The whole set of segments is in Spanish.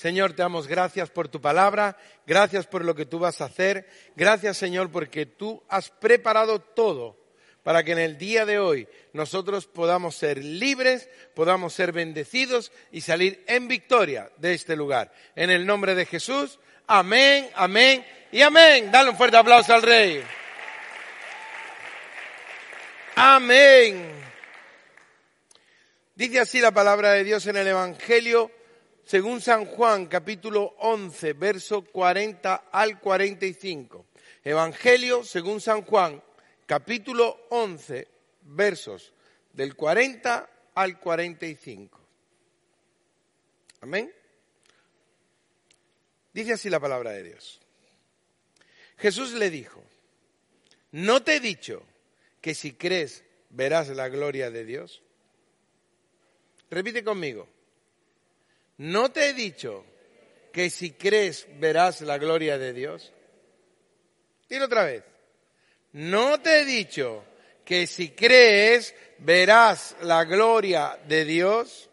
Señor, te damos gracias por tu palabra, gracias por lo que tú vas a hacer, gracias Señor porque tú has preparado todo para que en el día de hoy nosotros podamos ser libres, podamos ser bendecidos y salir en victoria de este lugar. En el nombre de Jesús, amén, amén y amén. Dale un fuerte aplauso al Rey. Amén. Dice así la palabra de Dios en el Evangelio según San Juan capítulo 11, verso 40 al 45. Evangelio según San Juan capítulo 11, versos del 40 al 45. Amén. Dice así la palabra de Dios. Jesús le dijo, ¿no te he dicho que si crees verás la gloria de Dios? Repite conmigo. ¿No te he dicho que si crees verás la gloria de Dios? Dilo otra vez. ¿No te he dicho que si crees verás la gloria de Dios?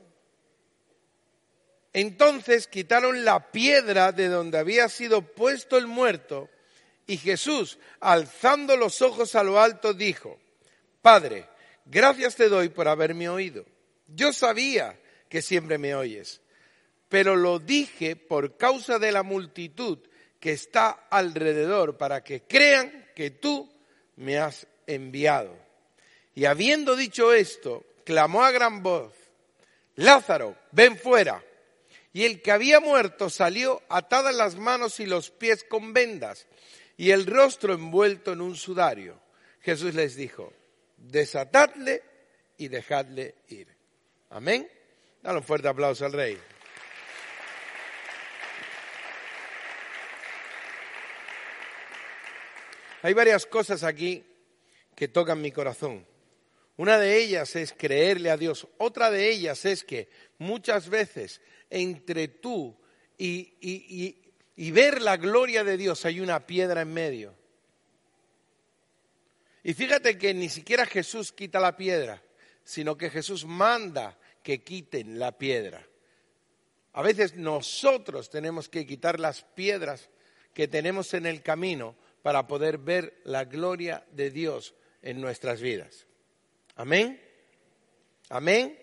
Entonces quitaron la piedra de donde había sido puesto el muerto y Jesús, alzando los ojos a lo alto, dijo, Padre, gracias te doy por haberme oído. Yo sabía que siempre me oyes pero lo dije por causa de la multitud que está alrededor, para que crean que tú me has enviado. Y habiendo dicho esto, clamó a gran voz, Lázaro, ven fuera. Y el que había muerto salió atadas las manos y los pies con vendas y el rostro envuelto en un sudario. Jesús les dijo, desatadle y dejadle ir. Amén. Dale un fuerte aplauso al rey. Hay varias cosas aquí que tocan mi corazón. Una de ellas es creerle a Dios. Otra de ellas es que muchas veces entre tú y, y, ver la gloria de Dios hay una piedra en medio. Y fíjate que ni siquiera Jesús quita la piedra, sino que Jesús manda que quiten la piedra. A veces nosotros tenemos que quitar las piedras que tenemos en el camino para poder ver la gloria de Dios en nuestras vidas. Amén. Amén.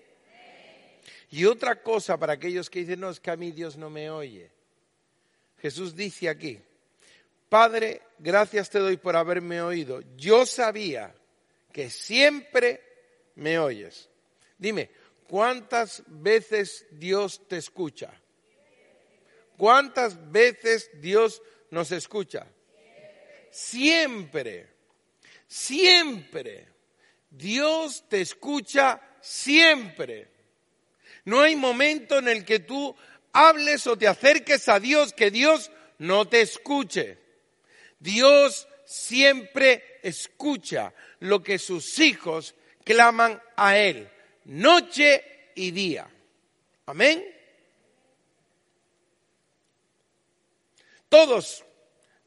Y otra cosa para aquellos que dicen, no, es que a mí Dios no me oye. Jesús dice aquí, Padre, gracias te doy por haberme oído. Yo sabía que siempre me oyes. Dime, ¿cuántas veces Dios te escucha? ¿Cuántas veces Dios nos escucha? Siempre, siempre. Dios te escucha siempre. No hay momento en el que tú hables o te acerques a Dios que Dios no te escuche. Dios siempre escucha lo que sus hijos claman a Él, noche y día. Amén. Todos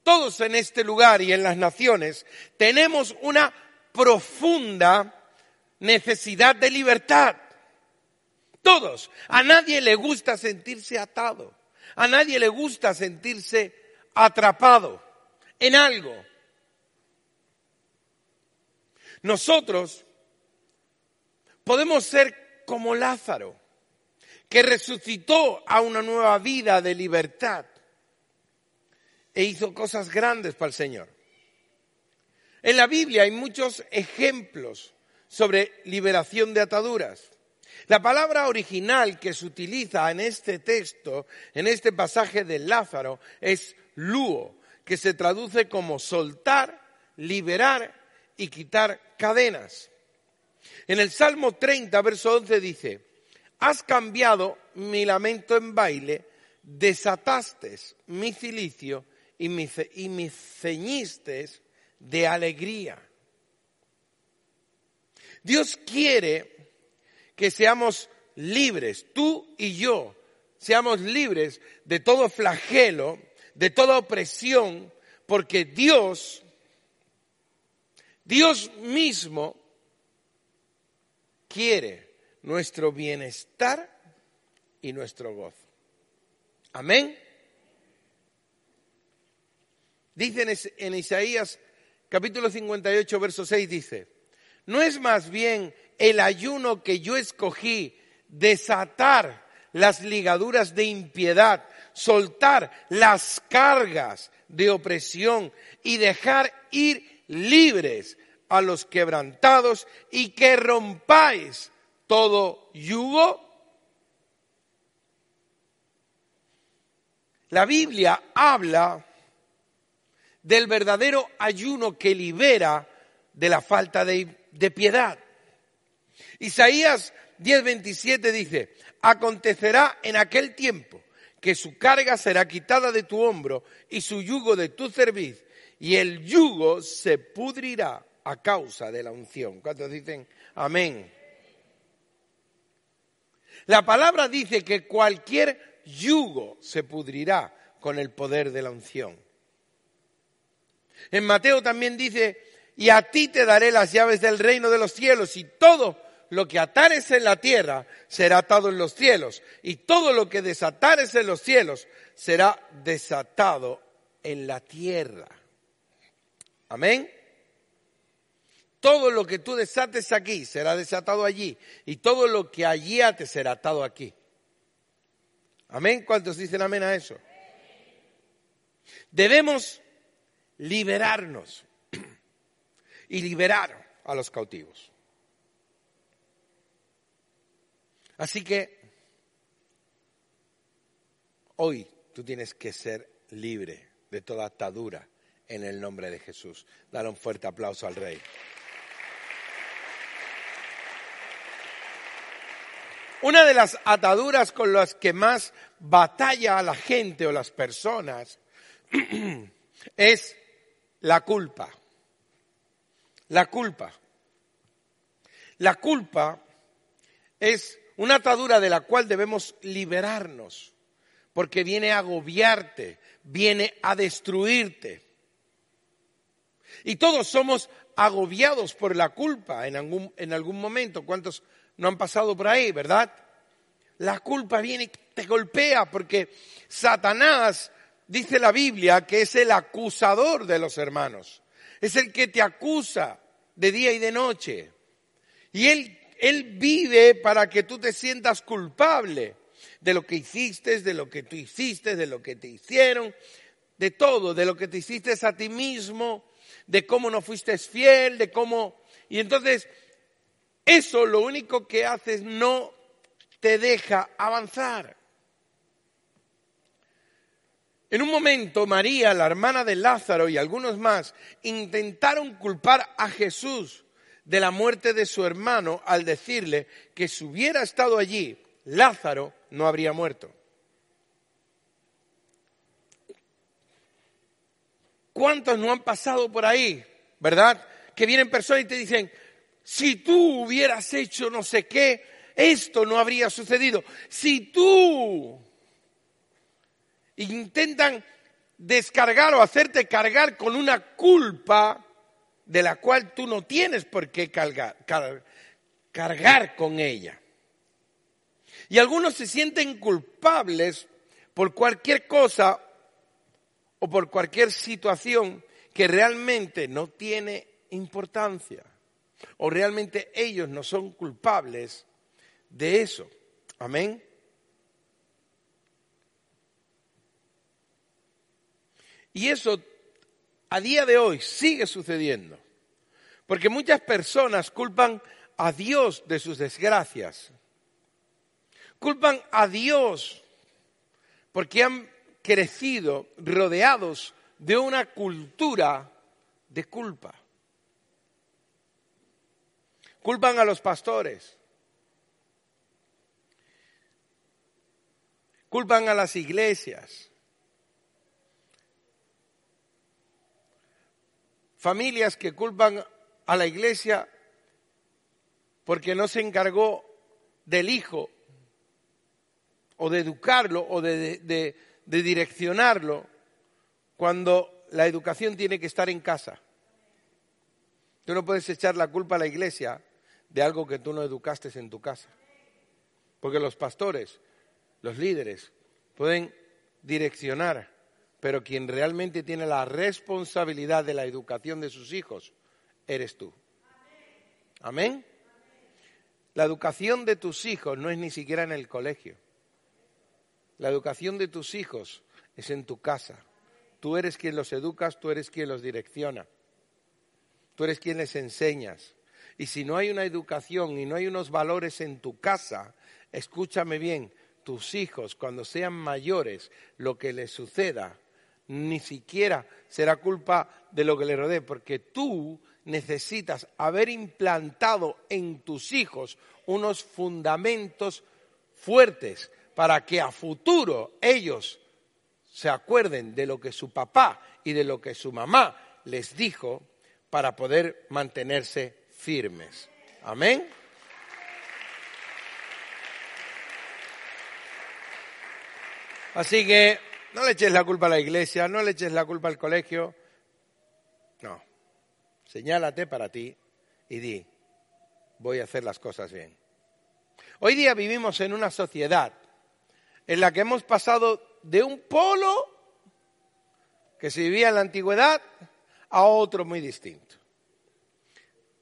todos en este lugar y en las naciones tenemos una profunda necesidad de libertad. Todos. A nadie le gusta sentirse atado. A nadie le gusta sentirse atrapado en algo. Nosotros podemos ser como Lázaro, que resucitó a una nueva vida de libertad e hizo cosas grandes para el Señor. En la Biblia hay muchos ejemplos sobre liberación de ataduras. La palabra original que se utiliza en este texto, en este pasaje de Lázaro, es luo, que se traduce como soltar, liberar y quitar cadenas. En el Salmo 30, verso 11 dice, has cambiado mi lamento en baile, desataste mi cilicio y me, y ceñiste de alegría. Dios quiere que seamos libres, tú y yo, seamos libres de todo flagelo, de toda opresión, porque Dios, Dios mismo, quiere nuestro bienestar y nuestro gozo. Amén. Dice en Isaías capítulo 58, verso 6, dice, ¿no es más bien el ayuno que yo escogí desatar las ligaduras de impiedad, soltar las cargas de opresión y dejar ir libres a los quebrantados y que rompáis todo yugo? La Biblia habla del verdadero ayuno que libera de la falta de, piedad. Isaías 10:27 dice, acontecerá en aquel tiempo que su carga será quitada de tu hombro y su yugo de tu cerviz, y el yugo se pudrirá a causa de la unción. ¿Cuántos dicen amén? La palabra dice que cualquier yugo se pudrirá con el poder de la unción. En Mateo también dice, y a ti te daré las llaves del reino de los cielos y todo lo que atares en la tierra será atado en los cielos, y todo lo que desatares en los cielos será desatado en la tierra. Amén. Todo lo que tú desates aquí será desatado allí, y todo lo que allí ates será atado aquí. Amén. ¿Cuántos dicen amén a eso? Debemos liberarnos y liberar a los cautivos. Así que hoy tú tienes que ser libre de toda atadura en el nombre de Jesús. Dale un fuerte aplauso al Rey. Una de las ataduras con las que más batalla a la gente o las personas es la culpa. La culpa. La culpa es una atadura de la cual debemos liberarnos, porque viene a agobiarte, viene a destruirte. Y todos somos agobiados por la culpa en algún, en algún momento. ¿Cuántos no han pasado por ahí, verdad? La culpa viene y te golpea porque Satanás, dice la Biblia, que es el acusador de los hermanos. Es el que te acusa de día y de noche. Y él él vive para que tú te sientas culpable de lo que hiciste, de lo que tú hiciste, de lo que te hicieron, de todo, de lo que te hiciste a ti mismo, de cómo no fuiste fiel, de cómo... Y entonces, eso lo único que hace es no te deja avanzar. En un momento, María, la hermana de Lázaro y algunos más intentaron culpar a Jesús de la muerte de su hermano al decirle que si hubiera estado allí, Lázaro no habría muerto. ¿Cuántos no han pasado por ahí, verdad? Que vienen personas y te dicen, si tú hubieras hecho no sé qué, esto no habría sucedido. Si tú intentan descargar o hacerte cargar con una culpa de la cual tú no tienes por qué cargar, cargar con ella. Y algunos se sienten culpables por cualquier cosa o por cualquier situación que realmente no tiene importancia o realmente ellos no son culpables de eso. Amén. Y eso a día de hoy sigue sucediendo. Porque muchas personas culpan a Dios de sus desgracias. Culpan a Dios porque han crecido rodeados de una cultura de culpa. Culpan a los pastores. Culpan a las iglesias. Familias que culpan a la iglesia porque no se encargó del hijo o de educarlo o de, direccionarlo cuando la educación tiene que estar en casa. Tú no puedes echar la culpa a la iglesia de algo que tú no educaste en tu casa. Porque los pastores, los líderes, pueden direccionar, pero quien realmente tiene la responsabilidad de la educación de sus hijos eres tú. Amén. La educación de tus hijos no es ni siquiera en el colegio. La educación de tus hijos es en tu casa. Tú eres quien los educas, tú eres quien los direcciona. Tú eres quien les enseñas. Y si no hay una educación y no hay unos valores en tu casa, escúchame bien, tus hijos cuando sean mayores, lo que les suceda, ni siquiera será culpa de lo que les rodee, porque tú necesitas haber implantado en tus hijos unos fundamentos fuertes para que a futuro ellos se acuerden de lo que su papá y de lo que su mamá les dijo para poder mantenerse firmes. Amén. Así que no le eches la culpa a la iglesia, no le eches la culpa al colegio. No. Señálate para ti y di, voy a hacer las cosas bien. Hoy día vivimos en una sociedad en la que hemos pasado de un polo que se vivía en la antigüedad a otro muy distinto.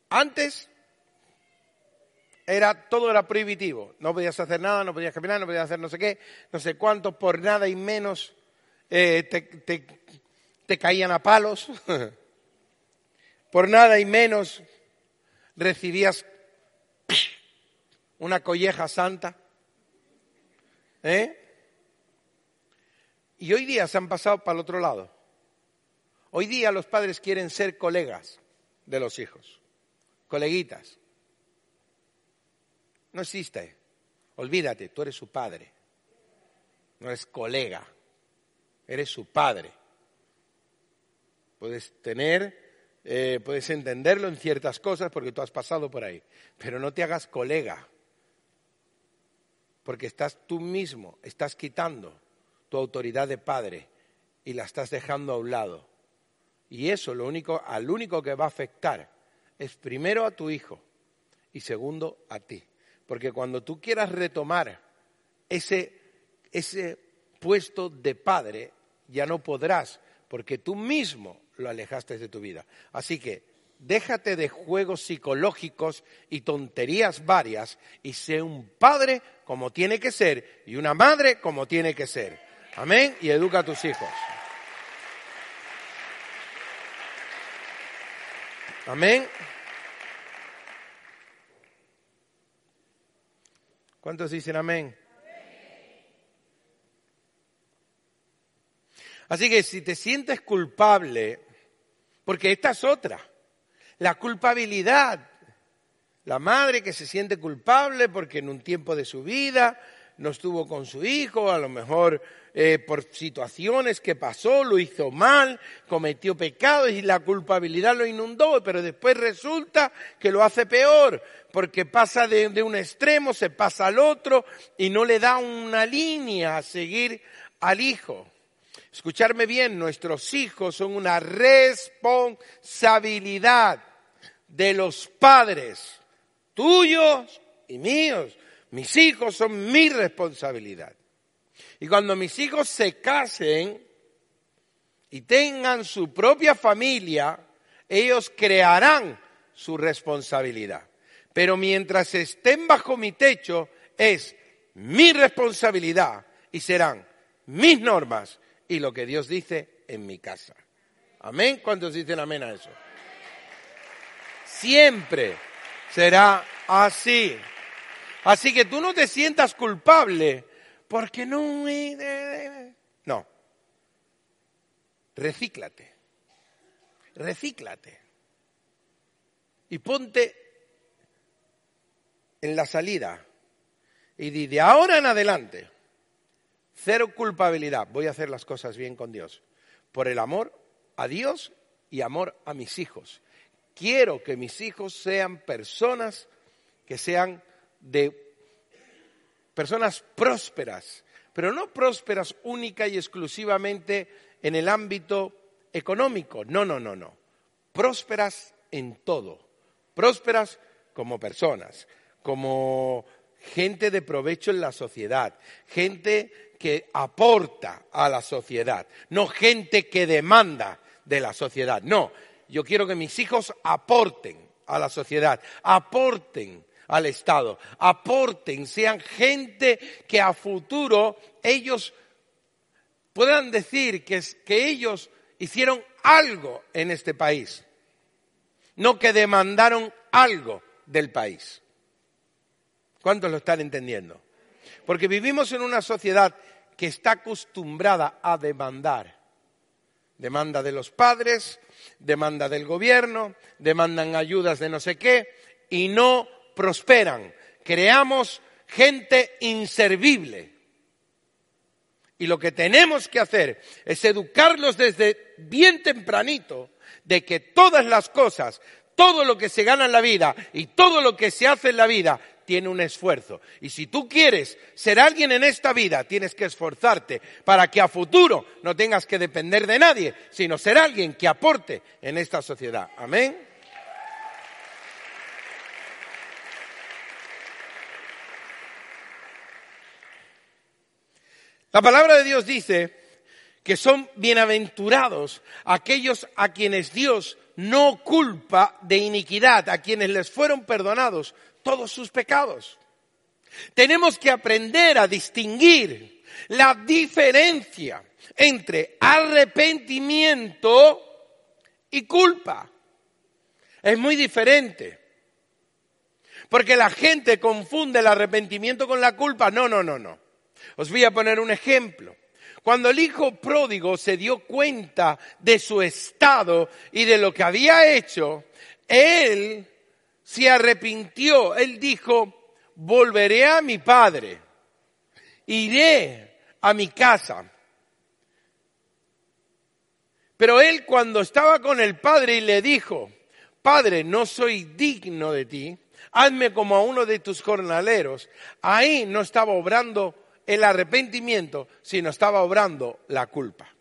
Antes era todo era prohibitivo, no podías hacer nada, no podías caminar, no podías hacer no sé qué, no sé cuánto, por nada y menos eh, te caían a palos, por nada y menos recibías una colleja santa. ¿Eh? Y hoy día se han pasado para el otro lado. Hoy día los padres quieren ser colegas de los hijos, coleguitas. No existe. Olvídate, tú eres su padre. No eres colega, eres su padre. Puedes tener, eh, puedes entenderlo en ciertas cosas porque tú has pasado por ahí, pero no te hagas colega, porque estás tú mismo, estás quitando tu autoridad de padre y la estás dejando a un lado. Y eso lo único, al único que va a afectar es primero a tu hijo y segundo a ti. Porque cuando tú quieras retomar ese, ese puesto de padre, ya no podrás, porque tú mismo lo alejaste de tu vida. Así que déjate de juegos psicológicos y tonterías varias y sé un padre como tiene que ser y una madre como tiene que ser. Amén. Y educa a tus hijos. Amén. ¿Cuántos dicen amén? Así que si te sientes culpable, porque esta es otra, la culpabilidad, la madre que se siente culpable porque en un tiempo de su vida no estuvo con su hijo, a lo mejor eh, por situaciones que pasó, lo hizo mal, cometió pecados y la culpabilidad lo inundó, pero después resulta que lo hace peor, porque pasa de, de un extremo, se pasa al otro y no le da una línea a seguir al hijo. Escucharme bien, nuestros hijos son una responsabilidad de los padres, tuyos y míos. Mis hijos son mi responsabilidad. Y cuando mis hijos se casen y tengan su propia familia, ellos crearán su responsabilidad. Pero mientras estén bajo mi techo, es mi responsabilidad y serán mis normas y lo que Dios dice en mi casa. Amén. ¿Cuántos dicen amén a eso? Siempre será así. Así que tú no te sientas culpable porque no... No. Recíclate. Recíclate. Y ponte en la salida. Y di, de ahora en adelante, cero culpabilidad. Voy a hacer las cosas bien con Dios. Por el amor a Dios y amor a mis hijos. Quiero que mis hijos sean personas que sean de personas prósperas, pero no prósperas única y exclusivamente en el ámbito económico, no, no, no, no, prósperas en todo, prósperas como personas, como gente de provecho en la sociedad, gente que aporta a la sociedad, no gente que demanda de la sociedad. No, yo quiero que mis hijos aporten a la sociedad, aporten al Estado, aporten, sean gente que a futuro ellos puedan decir que, que ellos hicieron algo en este país, no que demandaron algo del país. ¿Cuántos lo están entendiendo? Porque vivimos en una sociedad que está acostumbrada a demandar. Demanda de los padres, demanda del gobierno, demandan ayudas de no sé qué y no prosperan. Creamos gente inservible. Y lo que tenemos que hacer es educarlos desde bien tempranito de que todas las cosas, todo lo que se gana en la vida y todo lo que se hace en la vida tiene un esfuerzo. Y si tú quieres ser alguien en esta vida, tienes que esforzarte para que a futuro no tengas que depender de nadie, sino ser alguien que aporte en esta sociedad. Amén. La palabra de Dios dice que son bienaventurados aquellos a quienes Dios no culpa de iniquidad, a quienes les fueron perdonados todos sus pecados. Tenemos que aprender a distinguir la diferencia entre arrepentimiento y culpa. Es muy diferente. Porque la gente confunde el arrepentimiento con la culpa. No, no, no, no. Os voy a poner un ejemplo. Cuando el hijo pródigo se dio cuenta de su estado y de lo que había hecho, él se arrepintió. Él dijo, volveré a mi padre, iré a mi casa. Pero él cuando estaba con el padre y le dijo, Padre, no soy digno de ti, hazme como a uno de tus jornaleros, ahí no estaba obrando el arrepentimiento, sino estaba obrando la culpa.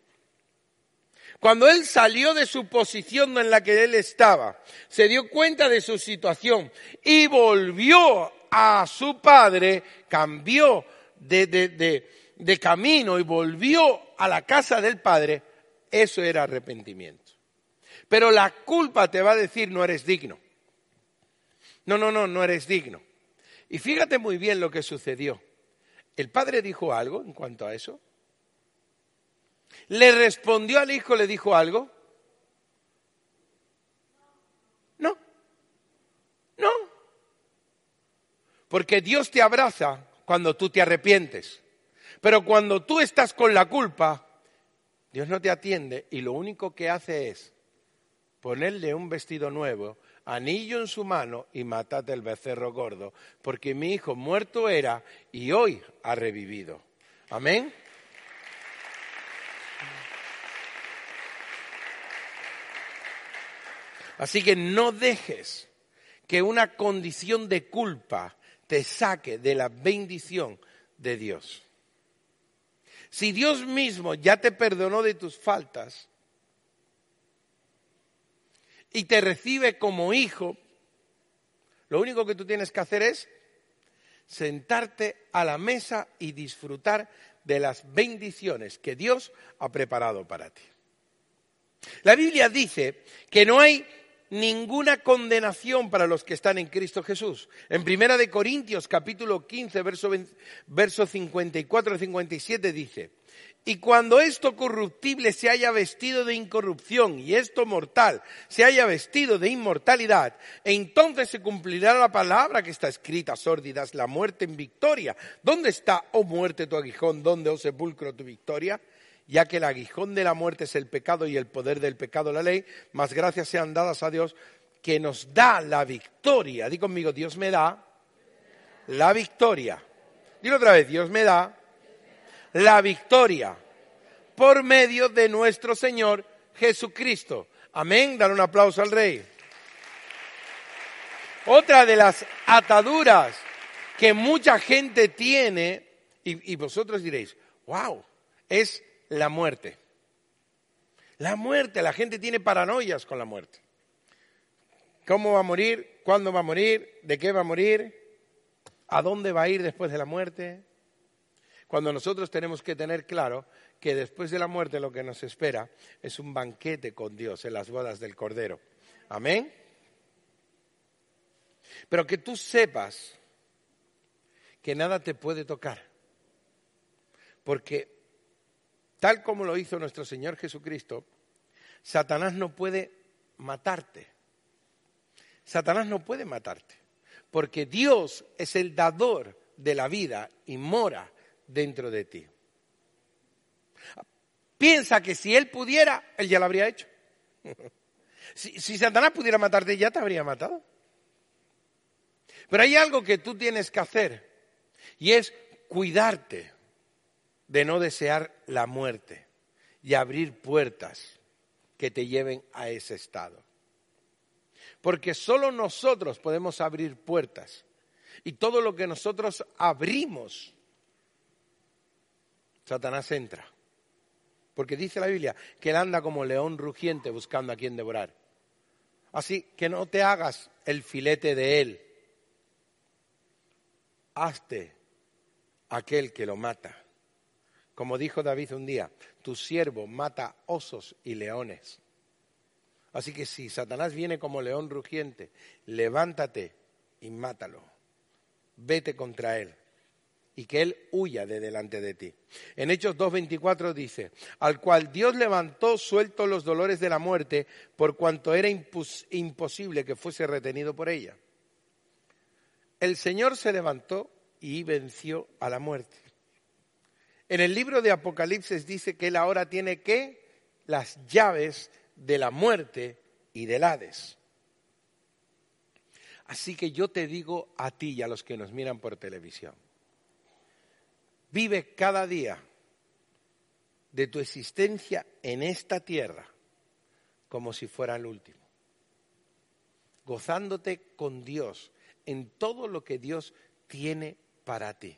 Cuando él salió de su posición en la que él estaba, se dio cuenta de su situación y volvió a su padre, cambió de, camino y volvió a la casa del padre, eso era arrepentimiento. Pero la culpa te va a decir no eres digno. No, no, no, no eres digno. Y fíjate muy bien lo que sucedió. ¿El padre dijo algo en cuanto a eso? ¿Le respondió al hijo, le dijo algo? No. No. Porque Dios te abraza cuando tú te arrepientes. Pero cuando tú estás con la culpa, Dios no te atiende y lo único que hace es ponerle un vestido nuevo anillo en su mano y matate el becerro gordo, porque mi hijo muerto era y hoy ha revivido. Amén. Así que no dejes que una condición de culpa te saque de la bendición de Dios. Si Dios mismo ya te perdonó de tus faltas, y te recibe como hijo, lo único que tú tienes que hacer es sentarte a la mesa y disfrutar de las bendiciones que Dios ha preparado para ti. La Biblia dice que no hay ninguna condenación para los que están en Cristo Jesús. En Primera de Corintios capítulo 15 verso, verso 54 57 dice, y cuando esto corruptible se haya vestido de incorrupción y esto mortal se haya vestido de inmortalidad, entonces se cumplirá la palabra que está escrita, sórdidas, la muerte en victoria. ¿Dónde está, oh muerte, tu aguijón? ¿Dónde, oh sepulcro, tu victoria? Ya que el aguijón de la muerte es el pecado y el poder del pecado la ley, más gracias sean dadas a Dios que nos da la victoria. Di conmigo, Dios me da la victoria. Dilo otra vez, Dios me da la victoria por medio de nuestro Señor Jesucristo. Amén. Dar un aplauso al Rey. Otra de las ataduras que mucha gente tiene, y, vosotros diréis, wow, es la muerte. La muerte, la gente tiene paranoias con la muerte. ¿Cómo va a morir? ¿Cuándo va a morir? ¿De qué va a morir? ¿A dónde va a ir después de la muerte? Cuando nosotros tenemos que tener claro que después de la muerte lo que nos espera es un banquete con Dios en las bodas del Cordero. Amén. Pero que tú sepas que nada te puede tocar. Porque tal como lo hizo nuestro Señor Jesucristo, Satanás no puede matarte. Satanás no puede matarte. Porque Dios es el dador de la vida y mora dentro de ti. Piensa que si Él pudiera, Él ya lo habría hecho. Si, Satanás pudiera matarte, ya te habría matado. Pero hay algo que tú tienes que hacer y es cuidarte de no desear la muerte y abrir puertas que te lleven a ese estado. Porque solo nosotros podemos abrir puertas y todo lo que nosotros abrimos, Satanás entra. Porque dice la Biblia que él anda como león rugiente buscando a quien devorar. Así que no te hagas el filete de él. Hazte aquel que lo mata. Como dijo David un día, tu siervo mata osos y leones. Así que si Satanás viene como león rugiente, levántate y mátalo. Vete contra él y que él huya de delante de ti. En Hechos 2.24 dice, al cual Dios levantó suelto los dolores de la muerte por cuanto era imposible que fuese retenido por ella. El Señor se levantó y venció a la muerte. En el libro de Apocalipsis dice que él ahora tiene que las llaves de la muerte y del Hades. Así que yo te digo a ti y a los que nos miran por televisión, vive cada día de tu existencia en esta tierra como si fuera el último, gozándote con Dios en todo lo que Dios tiene para ti.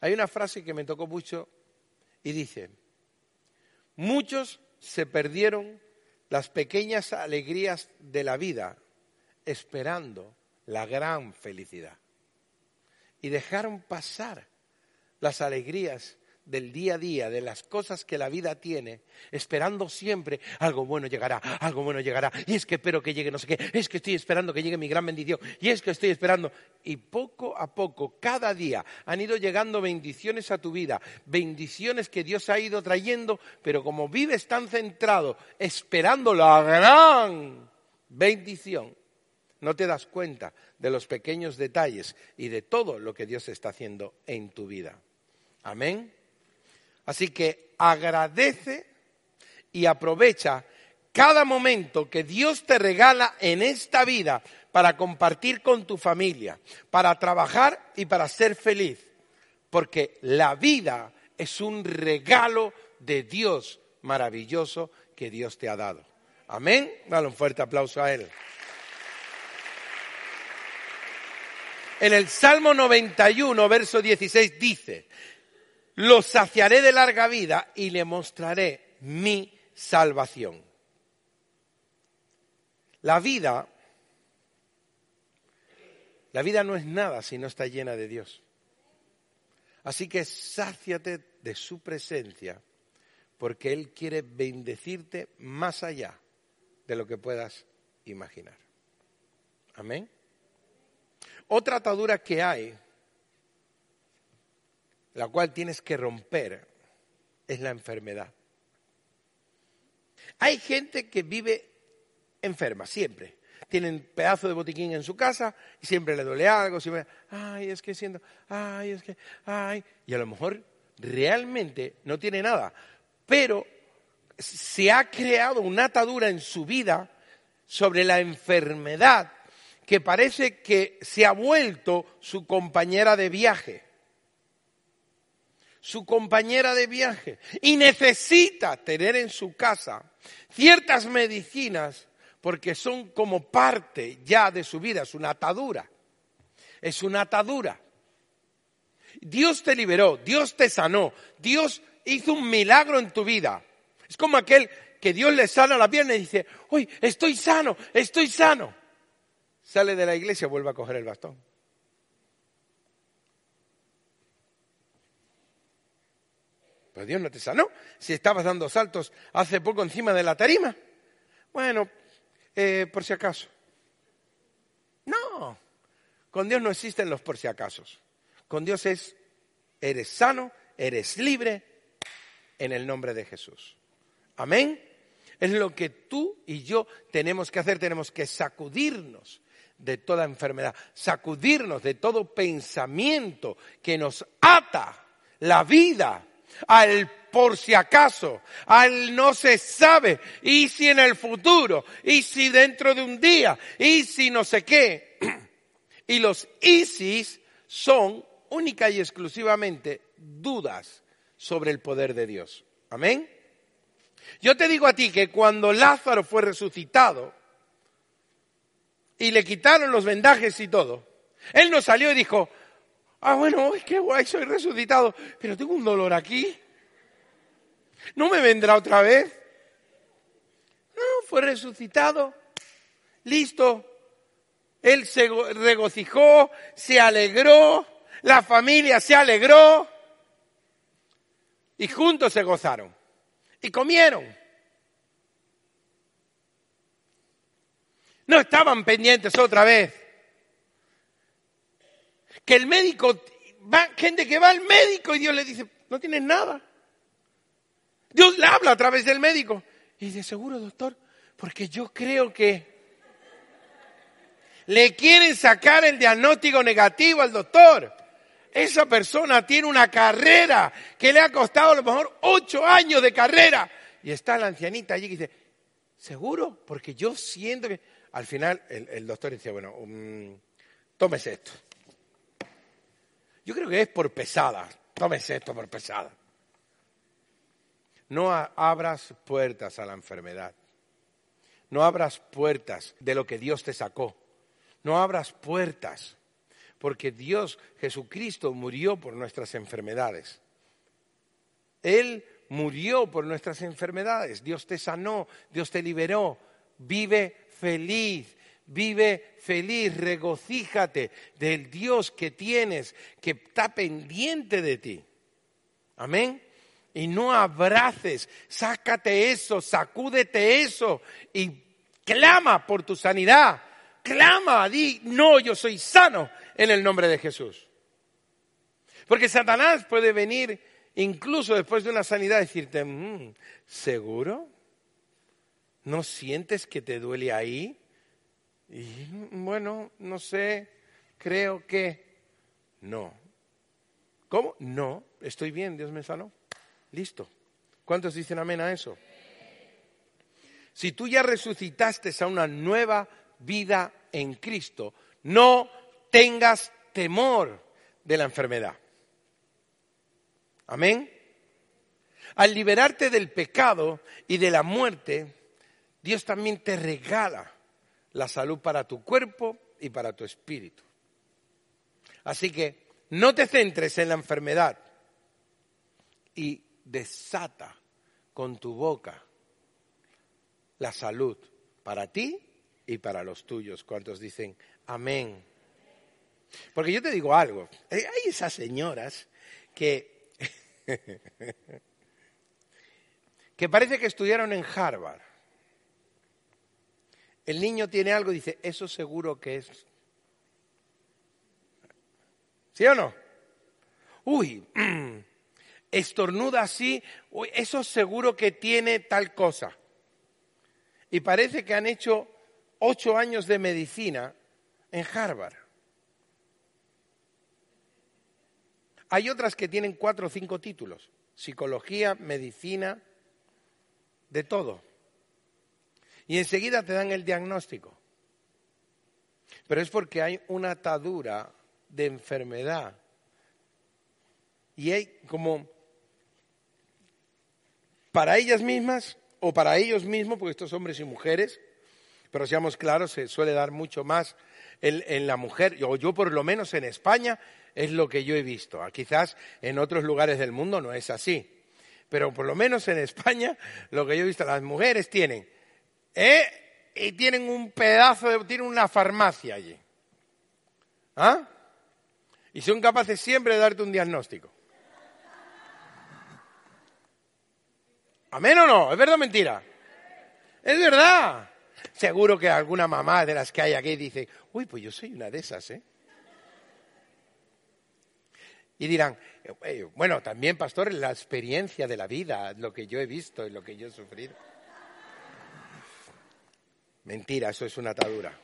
Hay una frase que me tocó mucho y dice, muchos se perdieron las pequeñas alegrías de la vida esperando la gran felicidad y dejaron pasar las alegrías del día a día, de las cosas que la vida tiene, esperando siempre algo bueno llegará, algo bueno llegará, y es que espero que llegue no sé qué, es que estoy esperando que llegue mi gran bendición, y es que estoy esperando. Y poco a poco, cada día, han ido llegando bendiciones a tu vida, bendiciones que Dios ha ido trayendo, pero como vives tan centrado, esperando la gran bendición, no te das cuenta de los pequeños detalles y de todo lo que Dios está haciendo en tu vida. Amén. Así que agradece y aprovecha cada momento que Dios te regala en esta vida para compartir con tu familia, para trabajar y para ser feliz. Porque la vida es un regalo de Dios maravilloso que Dios te ha dado. Amén. Dale un fuerte aplauso a Él. En el Salmo 91, verso 16 dice, lo saciaré de larga vida y le mostraré mi salvación. La vida, la vida no es nada si no está llena de Dios. Así que sáciate de su presencia, porque Él quiere bendecirte más allá de lo que puedas imaginar. Amén. Otra atadura que hay la cual tienes que romper, es la enfermedad. Hay gente que vive enferma, siempre. Tienen pedazo de botiquín en su casa y siempre le duele algo, siempre, ay, es que siento, ay, es que, ay. Y a lo mejor realmente no tiene nada, pero se ha creado una atadura en su vida sobre la enfermedad que parece que se ha vuelto su compañera de viaje su compañera de viaje y necesita tener en su casa ciertas medicinas porque son como parte ya de su vida, es una atadura, es una atadura. Dios te liberó, Dios te sanó, Dios hizo un milagro en tu vida. Es como aquel que Dios le sana la pierna y dice, uy, estoy sano, estoy sano sale de la iglesia, vuelve a coger el bastón. Pero Dios no te sanó si estabas dando saltos hace poco encima de la tarima. Bueno, eh, por si acaso. No, con Dios no existen los por si acasos. Con Dios es, eres sano, eres libre, en el nombre de Jesús. Amén. Es lo que tú y yo tenemos que hacer, tenemos que sacudirnos de toda enfermedad, sacudirnos de todo pensamiento que nos ata la vida al por si acaso, al no se sabe, y si en el futuro, y si dentro de un día, y si no sé qué. Y los ISIS son única y exclusivamente dudas sobre el poder de Dios. Amén. Yo te digo a ti que cuando Lázaro fue resucitado y le quitaron los vendajes y todo, él no salió y dijo, ah, bueno, qué guay, soy resucitado, pero tengo un dolor aquí. ¿No me vendrá otra vez? No, fue resucitado, listo. Él se regocijó, se alegró, la familia se alegró y juntos se gozaron y comieron. No estaban pendientes otra vez. Que el médico, va, gente que va al médico y Dios le dice, no tienes nada. Dios le habla a través del médico. Y dice, seguro, doctor, porque yo creo que le quieren sacar el diagnóstico negativo al doctor. Esa persona tiene una carrera que le ha costado a lo mejor ocho años de carrera. Y está la ancianita allí que dice, ¿seguro? Porque yo siento que... Al final el, doctor dice, bueno, um, tómese esto. Yo creo que es por pesada. Tómese esto por pesada. No abras puertas a la enfermedad. No abras puertas de lo que Dios te sacó. No abras puertas porque Dios Jesucristo murió por nuestras enfermedades. Él murió por nuestras enfermedades. Dios te sanó, Dios te liberó. Vive feliz, vive feliz, regocíjate del Dios que tienes, que está pendiente de ti. Amén. Y no abraces, sácate eso, sacúdete eso y clama por tu sanidad. Clama, di, no, yo soy sano en el nombre de Jesús. Porque Satanás puede venir incluso después de una sanidad decirte, mm, ¿seguro? ¿No sientes que te duele ahí? Y bueno, no sé, creo que no. ¿Cómo? No, estoy bien, Dios me sanó. Listo. ¿Cuántos dicen amén a eso? Si tú ya resucitaste a una nueva vida en Cristo, no tengas temor de la enfermedad. Amén. Al liberarte del pecado y de la muerte, Dios también te regala la salud para tu cuerpo y para tu espíritu. Así que no te centres en la enfermedad y desata con tu boca la salud para ti y para los tuyos. ¿Cuántos dicen amén? Porque yo te digo algo, eh, hay esas señoras que, que parece que estudiaron en Harvard. El niño tiene algo y dice, eso seguro que es. ¿Sí o no? Uy, estornuda así, uy, eso seguro que tiene tal cosa. Y parece que han hecho ocho años de medicina en Harvard. Hay otras que tienen cuatro o cinco títulos, psicología, medicina, de todo. Y enseguida te dan el diagnóstico. Pero es porque hay una atadura de enfermedad. Y hay como para ellas mismas o para ellos mismos, porque estos hombres y mujeres, pero seamos claros, se suele dar mucho más en, la mujer, o yo por lo menos en España, es lo que yo he visto. Ah, quizás en otros lugares del mundo no es así. Pero por lo menos en España, lo que yo he visto, las mujeres tienen, ¿eh? y tienen un pedazo, de, tienen una farmacia allí. ¿Ah? Y son capaces siempre de darte un diagnóstico. ¿Amén o no? ¿Es verdad o mentira? Es verdad. Seguro que alguna mamá de las que hay aquí dice, uy, pues yo soy una de esas, ¿eh? Y dirán, eh, bueno, también, pastor, la experiencia de la vida, lo que yo he visto y lo que yo he sufrido. Mentira, eso es una atadura.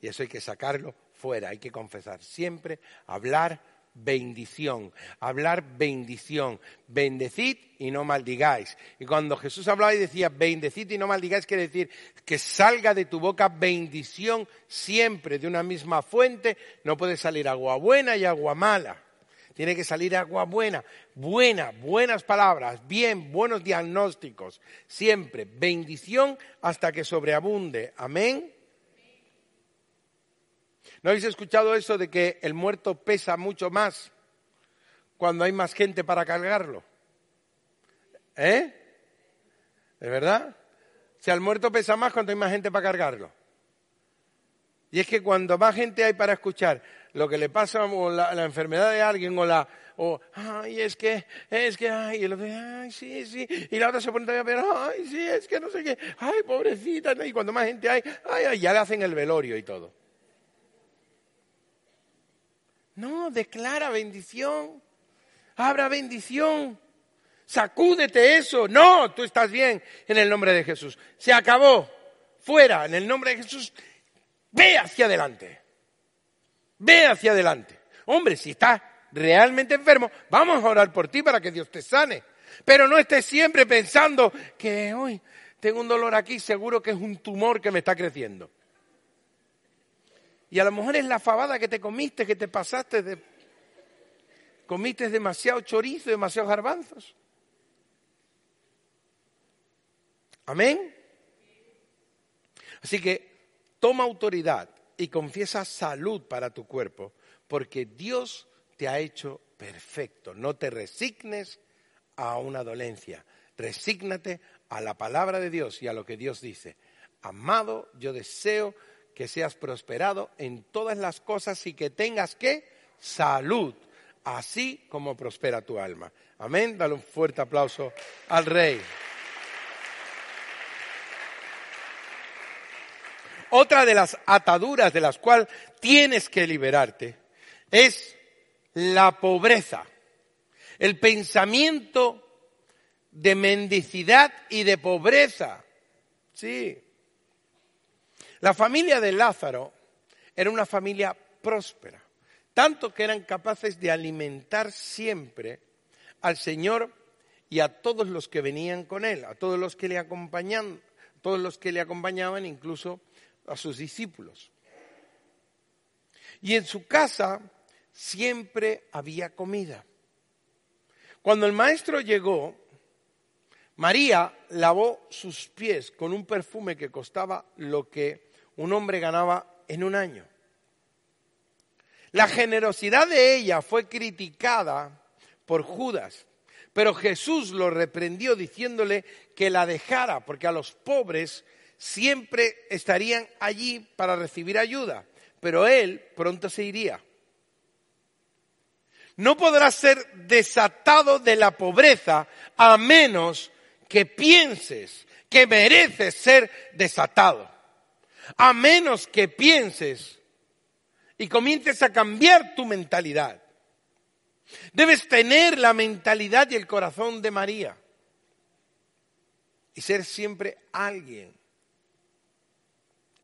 Y eso hay que sacarlo fuera, hay que confesar siempre, hablar bendición, hablar bendición, bendecid y no maldigáis. Y cuando Jesús hablaba y decía bendecid y no maldigáis, quiere decir que salga de tu boca bendición siempre de una misma fuente, no puede salir agua buena y agua mala. Tiene que salir agua buena, buena, buenas palabras, bien, buenos diagnósticos, siempre bendición hasta que sobreabunde. Amén. ¿No habéis escuchado eso de que el muerto pesa mucho más cuando hay más gente para cargarlo? ¿Eh? ¿De verdad? O sea, el muerto pesa más cuando hay más gente para cargarlo. Y es que cuando más gente hay para escuchar lo que le pasa o la, enfermedad de alguien o la, o, ay, es que, es que, ay, y el otro, ay, sí, sí, y la otra se pone todavía pero, ay, sí, es que no sé qué, ay, pobrecita, y cuando más gente hay, ay, ay, ya le hacen el velorio y todo. No, declara bendición, abra bendición, sacúdete eso, no, tú estás bien en el nombre de Jesús, se acabó, fuera, en el nombre de Jesús, Ve hacia adelante. Ve hacia adelante. Hombre, si estás realmente enfermo, vamos a orar por ti para que Dios te sane. Pero no estés siempre pensando que hoy tengo un dolor aquí, seguro que es un tumor que me está creciendo. Y a lo mejor es la fabada que te comiste, que te pasaste de... Comiste demasiado chorizo, demasiados garbanzos. Amén. Así que toma autoridad y confiesa salud para tu cuerpo, porque Dios te ha hecho perfecto. No te resignes a una dolencia, resígnate a la palabra de Dios y a lo que Dios dice. Amado, yo deseo que seas prosperado en todas las cosas y que tengas que salud, así como prospera tu alma. Amén. Dale un fuerte aplauso al Rey. Otra de las ataduras de las cuales tienes que liberarte es la pobreza, el pensamiento de mendicidad y de pobreza. Sí. La familia de Lázaro era una familia próspera, tanto que eran capaces de alimentar siempre al Señor y a todos los que venían con él, a todos los que le acompañaban, todos los que le acompañaban, incluso a sus discípulos. Y en su casa siempre había comida. Cuando el maestro llegó, María lavó sus pies con un perfume que costaba lo que un hombre ganaba en un año. La generosidad de ella fue criticada por Judas, pero Jesús lo reprendió diciéndole que la dejara, porque a los pobres siempre estarían allí para recibir ayuda, pero él pronto se iría. No podrás ser desatado de la pobreza a menos que pienses que mereces ser desatado. A menos que pienses y comiences a cambiar tu mentalidad. Debes tener la mentalidad y el corazón de María y ser siempre alguien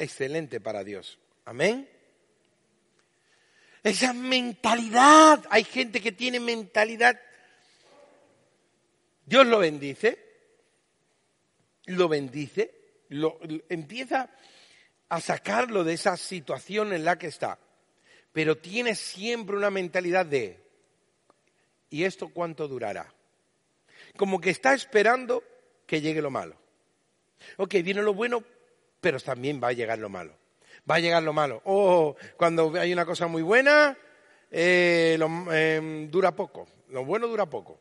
excelente para Dios. Amén. Esa mentalidad, hay gente que tiene mentalidad. Dios lo bendice, lo bendice, lo, empieza a sacarlo de esa situación en la que está, pero tiene siempre una mentalidad de, ¿y esto cuánto durará? Como que está esperando que llegue lo malo. Ok, viene lo bueno, pero también va a llegar lo malo. Va a llegar lo malo. O cuando hay una cosa muy buena, eh, em, dura poco. Lo bueno dura poco.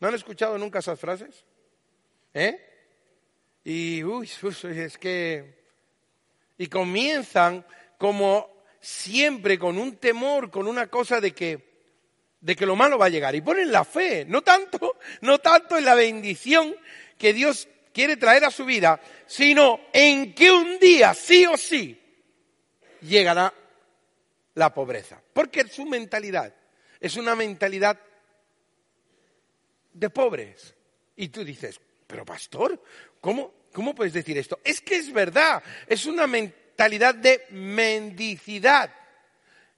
¿No han escuchado nunca esas frases? ¿Eh? Y, uy, es que... Y comienzan como siempre con un temor, con una cosa de que, de que lo malo va a llegar. Y ponen la fe, no tanto, no tanto en la bendición que Dios quiere traer a su vida, sino en que un día, sí o sí, llegará la pobreza. Porque su mentalidad es una mentalidad de pobres. Y tú dices, pero pastor, ¿cómo, ¿cómo puedes decir esto? Es que es verdad, es una mentalidad de mendicidad,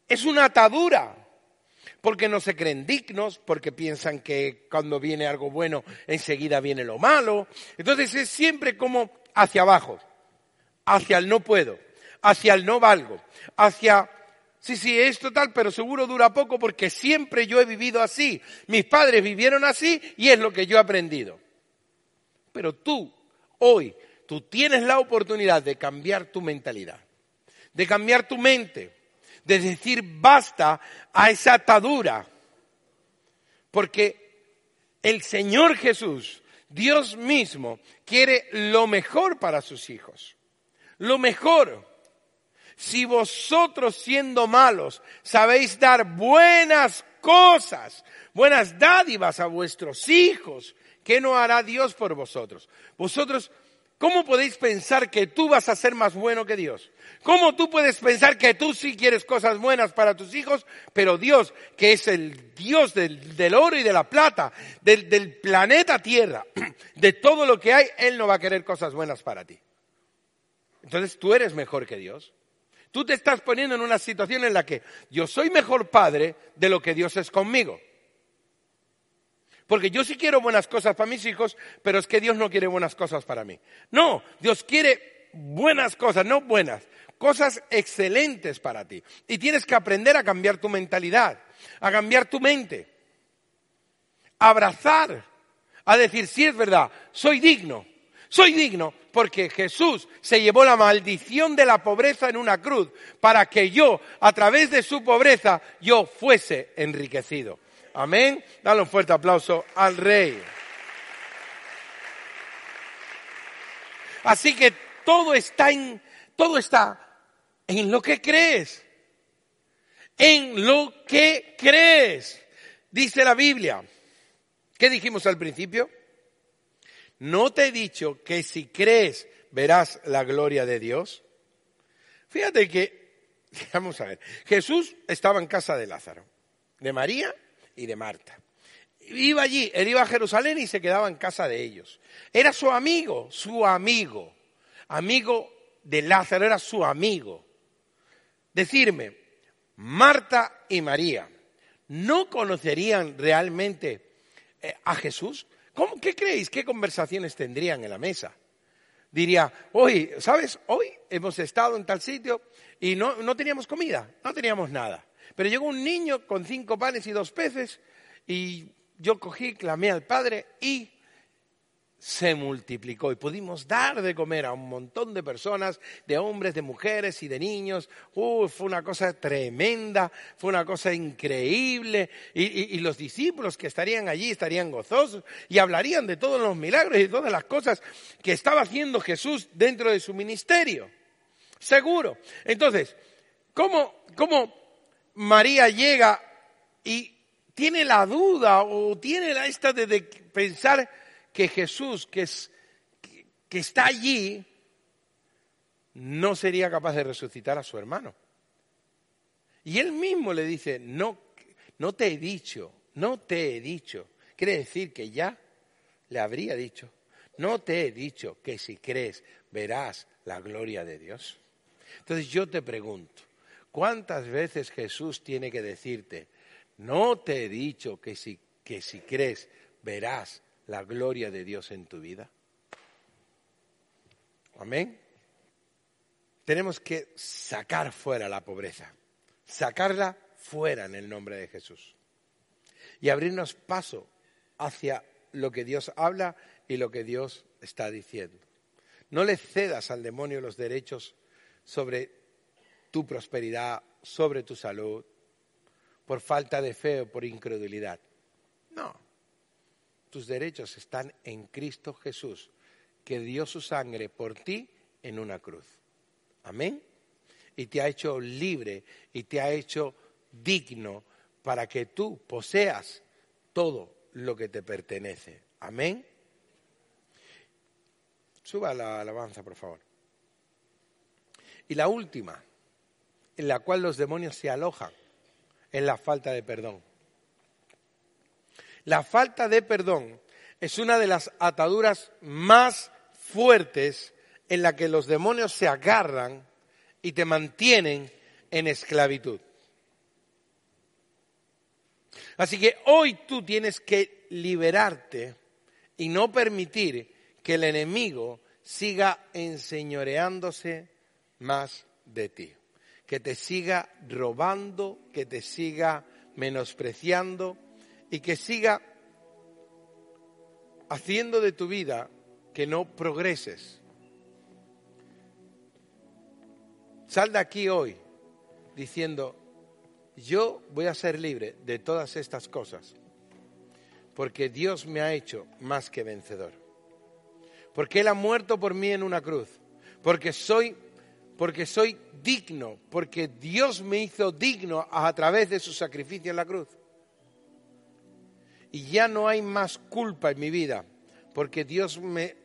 es una atadura porque no se creen dignos, porque piensan que cuando viene algo bueno enseguida viene lo malo. Entonces es siempre como hacia abajo, hacia el no puedo, hacia el no valgo, hacia sí, sí, es total, pero seguro dura poco porque siempre yo he vivido así. Mis padres vivieron así y es lo que yo he aprendido. Pero tú, hoy, tú tienes la oportunidad de cambiar tu mentalidad, de cambiar tu mente de decir basta a esa atadura. Porque el Señor Jesús, Dios mismo, quiere lo mejor para sus hijos. Lo mejor. Si vosotros siendo malos sabéis dar buenas cosas, buenas dádivas a vuestros hijos, ¿qué no hará Dios por vosotros? Vosotros ¿Cómo podéis pensar que tú vas a ser más bueno que Dios? ¿Cómo tú puedes pensar que tú sí quieres cosas buenas para tus hijos, pero Dios, que es el Dios del, oro y de la plata, del, planeta Tierra, de todo lo que hay, Él no va a querer cosas buenas para ti? Entonces tú eres mejor que Dios. Tú te estás poniendo en una situación en la que yo soy mejor padre de lo que Dios es conmigo. Porque yo sí quiero buenas cosas para mis hijos, pero es que Dios no quiere buenas cosas para mí. No, Dios quiere buenas cosas, no buenas, cosas excelentes para ti. Y tienes que aprender a cambiar tu mentalidad, a cambiar tu mente, a abrazar, a decir, sí es verdad, soy digno, soy digno porque Jesús se llevó la maldición de la pobreza en una cruz para que yo, a través de su pobreza, yo fuese enriquecido. Amén. Dale un fuerte aplauso al rey. Así que todo está en, todo está en lo que crees. En lo que crees. Dice la Biblia. ¿Qué dijimos al principio? ¿No te he dicho que si crees verás la gloria de Dios? Fíjate que, vamos a ver, Jesús estaba en casa de Lázaro, de María y de Marta. Iba allí, él iba a Jerusalén y se quedaba en casa de ellos. Era su amigo, su amigo. Amigo de Lázaro, era su amigo. Decirme, Marta y María, ¿no conocerían realmente eh, a Jesús? ¿Cómo, ¿Qué creéis? ¿Qué conversaciones tendrían en la mesa? Diría, hoy, ¿sabes? Hoy hemos estado en tal sitio y no, no teníamos comida, no teníamos nada. Pero llegó un niño con cinco panes y dos peces y yo cogí, clamé al Padre y se multiplicó y pudimos dar de comer a un montón de personas, de hombres, de mujeres y de niños. fue una cosa tremenda, fue una cosa increíble. Y, y, los discípulos que estarían allí estarían gozosos y hablarían de todos los milagros y de todas las cosas que estaba haciendo Jesús dentro de su ministerio. Seguro. Entonces, ¿cómo, cómo María llega y tiene la duda o tiene la esta de, pensar que Jesús, que, que está allí, no sería capaz de resucitar a su hermano. Y él mismo le dice, no, no te he dicho, no te he dicho. Quiere decir que ya le habría dicho, no te he dicho que si crees verás la gloria de Dios. Entonces yo te pregunto, ¿Cuántas veces Jesús tiene que decirte, no te he dicho que si, que si crees verás la gloria de Dios en tu vida? Amén. Tenemos que sacar fuera la pobreza, sacarla fuera en el nombre de Jesús y abrirnos paso hacia lo que Dios habla y lo que Dios está diciendo. No le cedas al demonio los derechos sobre tu prosperidad, sobre tu salud, por falta de fe o por incredulidad. No. Tus derechos están en Cristo Jesús, que dio su sangre por ti en una cruz. Amén. Y te ha hecho libre y te ha hecho digno para que tú poseas todo lo que te pertenece. Amén. Suba la alabanza, por favor. Y la última, en la cual los demonios se alojan, es la falta de perdón. La falta de perdón es una de las ataduras más fuertes en la que los demonios se agarran y te mantienen en esclavitud. Así que hoy tú tienes que liberarte y no permitir que el enemigo siga enseñoreándose más de ti, que te siga robando, que te siga menospreciando y que siga haciendo de tu vida que no progreses. Sal de aquí hoy diciendo, yo voy a ser libre de todas estas cosas, porque Dios me ha hecho más que vencedor, porque Él ha muerto por mí en una cruz, porque soy, porque soy digno, porque Dios me hizo digno a través de su sacrificio en la cruz. Y ya no hay más culpa en mi vida, porque Dios me,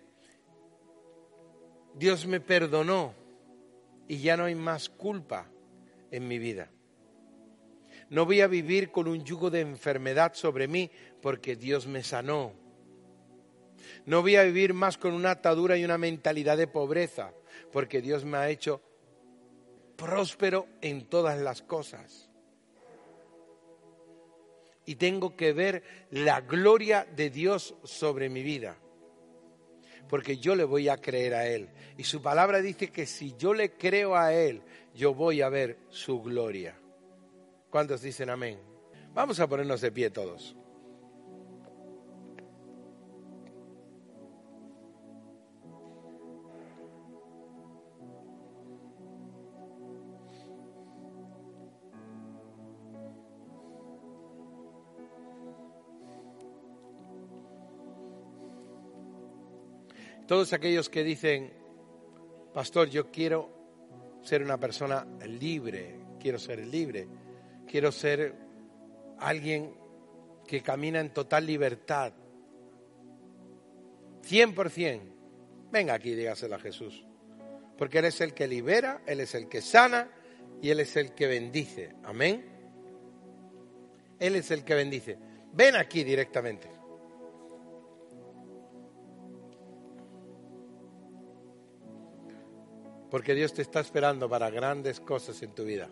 Dios me perdonó y ya no hay más culpa en mi vida. No voy a vivir con un yugo de enfermedad sobre mí porque Dios me sanó. No voy a vivir más con una atadura y una mentalidad de pobreza porque Dios me ha hecho próspero en todas las cosas. Y tengo que ver la gloria de Dios sobre mi vida. Porque yo le voy a creer a Él. Y su palabra dice que si yo le creo a Él, yo voy a ver su gloria. ¿Cuántos dicen amén? Vamos a ponernos de pie todos. Todos aquellos que dicen, pastor, yo quiero ser una persona libre, quiero ser libre quiero ser alguien que camina en total libertad. 100%. Venga aquí, dígaselo a Jesús. Porque Él es el que libera, Él es el que sana y Él es el que bendice. Amén. Él es el que bendice. Ven aquí directamente. Porque Dios te está esperando para grandes cosas en tu vida.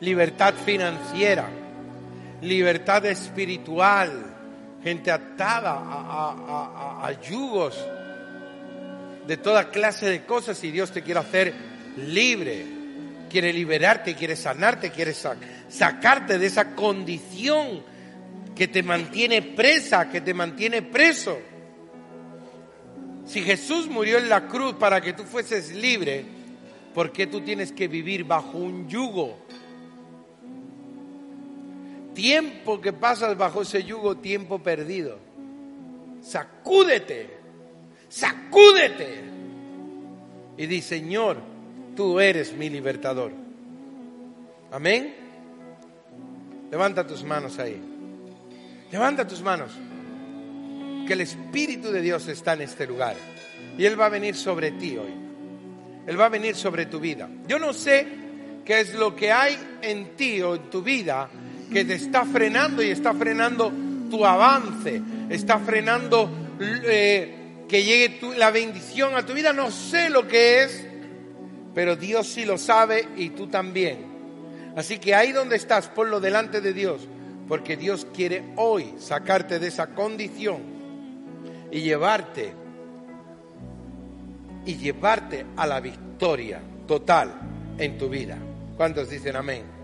libertad financiera, libertad espiritual, gente atada a, yugos de toda clase de cosas y Dios te quiere hacer libre, quiere liberarte, quiere sanarte, quiere sacarte de esa condición que te mantiene presa, que te mantiene preso. Si Jesús murió en la cruz para que tú fueses libre, ¿por qué tú tienes que vivir bajo un yugo? tiempo que pasas bajo ese yugo, tiempo perdido. Sacúdete, sacúdete. Y di, Señor, tú eres mi libertador. Amén. Levanta tus manos ahí. Levanta tus manos. Que el Espíritu de Dios está en este lugar. Y Él va a venir sobre ti hoy. Él va a venir sobre tu vida. Yo no sé qué es lo que hay en ti o en tu vida que te está frenando y está frenando tu avance, está frenando eh, que llegue la bendición a tu vida. No sé lo que es, pero Dios sí lo sabe y tú también. Así que ahí donde estás, ponlo delante de Dios, porque Dios quiere hoy sacarte de esa condición y llevarte y llevarte a la victoria total en tu vida. ¿Cuántos dicen amén?